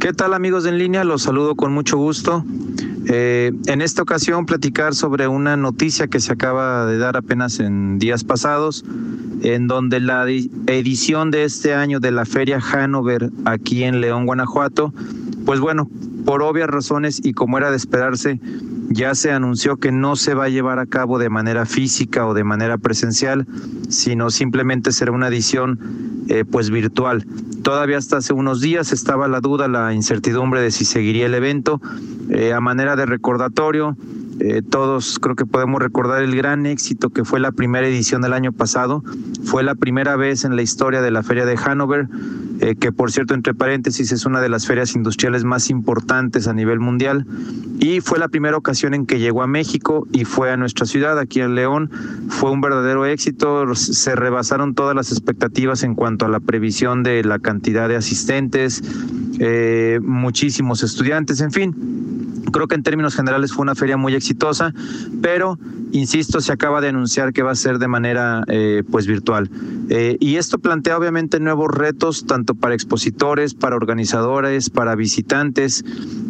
¿Qué tal amigos en línea? Los saludo con mucho gusto. Eh, en esta ocasión platicar sobre una noticia que se acaba de dar apenas en días pasados, en donde la edición de este año de la Feria Hanover aquí en León, Guanajuato, pues bueno, por obvias razones y como era de esperarse, ya se anunció que no se va a llevar a cabo de manera física o de manera presencial, sino simplemente será una edición eh, pues virtual. Todavía hasta hace unos días estaba la duda, la incertidumbre de si seguiría el evento. Eh, a manera de recordatorio, eh, todos creo que podemos recordar el gran éxito que fue la primera edición del año pasado. Fue la primera vez en la historia de la Feria de Hanover, eh, que por cierto, entre paréntesis, es una de las ferias industriales más importantes a nivel mundial. Y fue la primera ocasión en que llegó a México y fue a nuestra ciudad, aquí en León. Fue un verdadero éxito. Se rebasaron todas las expectativas en cuanto a la previsión de la cantidad de asistentes, eh, muchísimos estudiantes, en fin Creo que en términos generales fue una feria muy exitosa, pero insisto, se acaba de anunciar que va a ser de manera eh, pues virtual. Eh, y esto plantea obviamente nuevos retos tanto para expositores, para organizadores, para visitantes,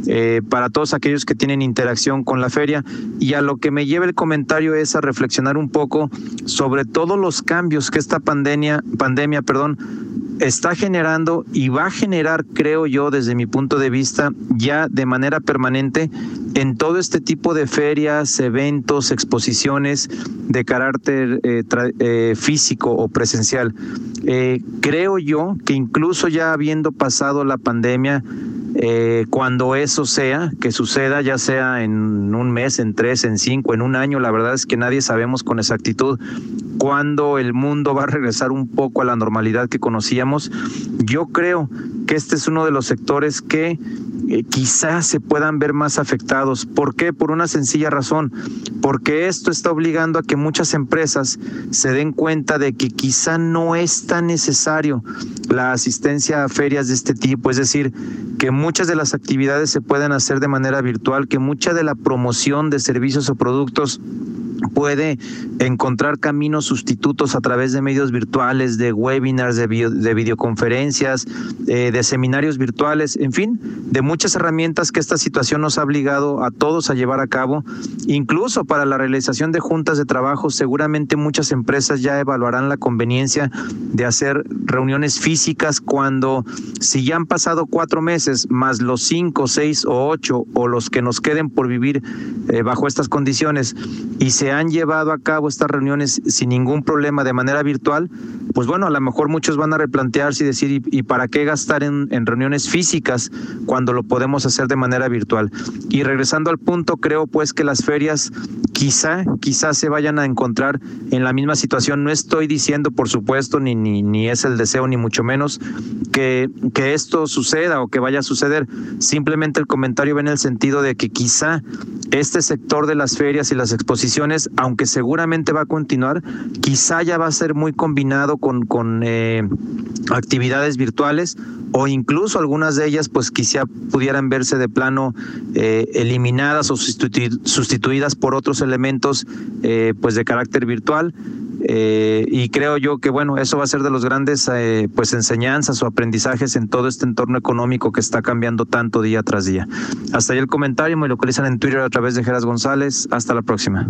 eh, para todos aquellos que tienen interacción con la feria. Y a lo que me lleva el comentario es a reflexionar un poco sobre todos los cambios que esta pandemia, pandemia, perdón, está generando y va a generar, creo yo, desde mi punto de vista, ya de manera permanente en todo este tipo de ferias, eventos, exposiciones de carácter eh, eh, físico o presencial. Eh, creo yo que incluso ya habiendo pasado la pandemia, cuando eso sea, que suceda ya sea en un mes, en tres, en cinco, en un año, la verdad es que nadie sabemos con exactitud cuándo el mundo va a regresar un poco a la normalidad que conocíamos. Yo creo que este es uno de los sectores que eh, quizás se puedan ver más afectados. ¿Por qué? Por una sencilla razón, porque esto está obligando a que muchas empresas se den cuenta de que quizá no es tan necesario la asistencia a ferias de este tipo, es decir, que muchas de las actividades se pueden hacer de manera virtual, que mucha de la promoción de servicios o productos puede encontrar caminos sustitutos a través de medios virtuales, de webinars, de, de videoconferencias, eh, de seminarios virtuales, en fin, de muchas herramientas que esta situación nos ha obligado a todos a llevar a cabo. Incluso para la realización de juntas de trabajo, seguramente muchas empresas ya evaluarán la conveniencia de hacer reuniones físicas cuando, si ya han pasado cuatro meses, más los cinco, seis o ocho, o los que nos queden por vivir eh, bajo estas condiciones, y se han llevado a cabo estas reuniones sin ningún problema de manera virtual, pues bueno, a lo mejor muchos van a replantearse y decir, ¿y, para qué gastar en, reuniones físicas cuando lo podemos hacer de manera virtual? Y regresando al punto, creo pues que las ferias quizá, quizá se vayan a encontrar en la misma situación. No estoy diciendo, por supuesto, ni, ni, ni es el deseo, ni mucho menos, que, que esto suceda o que vaya a suceder. Simplemente el comentario va en el sentido de que quizá este sector de las ferias y las exposiciones, aunque seguramente va a continuar, quizá ya va a ser muy combinado con, eh, actividades virtuales o incluso algunas de ellas pues quizá pudieran verse de plano eh, eliminadas o sustituidas por otros elementos eh, pues de carácter virtual. Eh, y creo yo que bueno eso va a ser de los grandes pues enseñanzas o aprendizajes en todo este entorno económico que está cambiando tanto día tras día. Hasta ahí el comentario me localizan en Twitter a través de Geras González. Hasta la próxima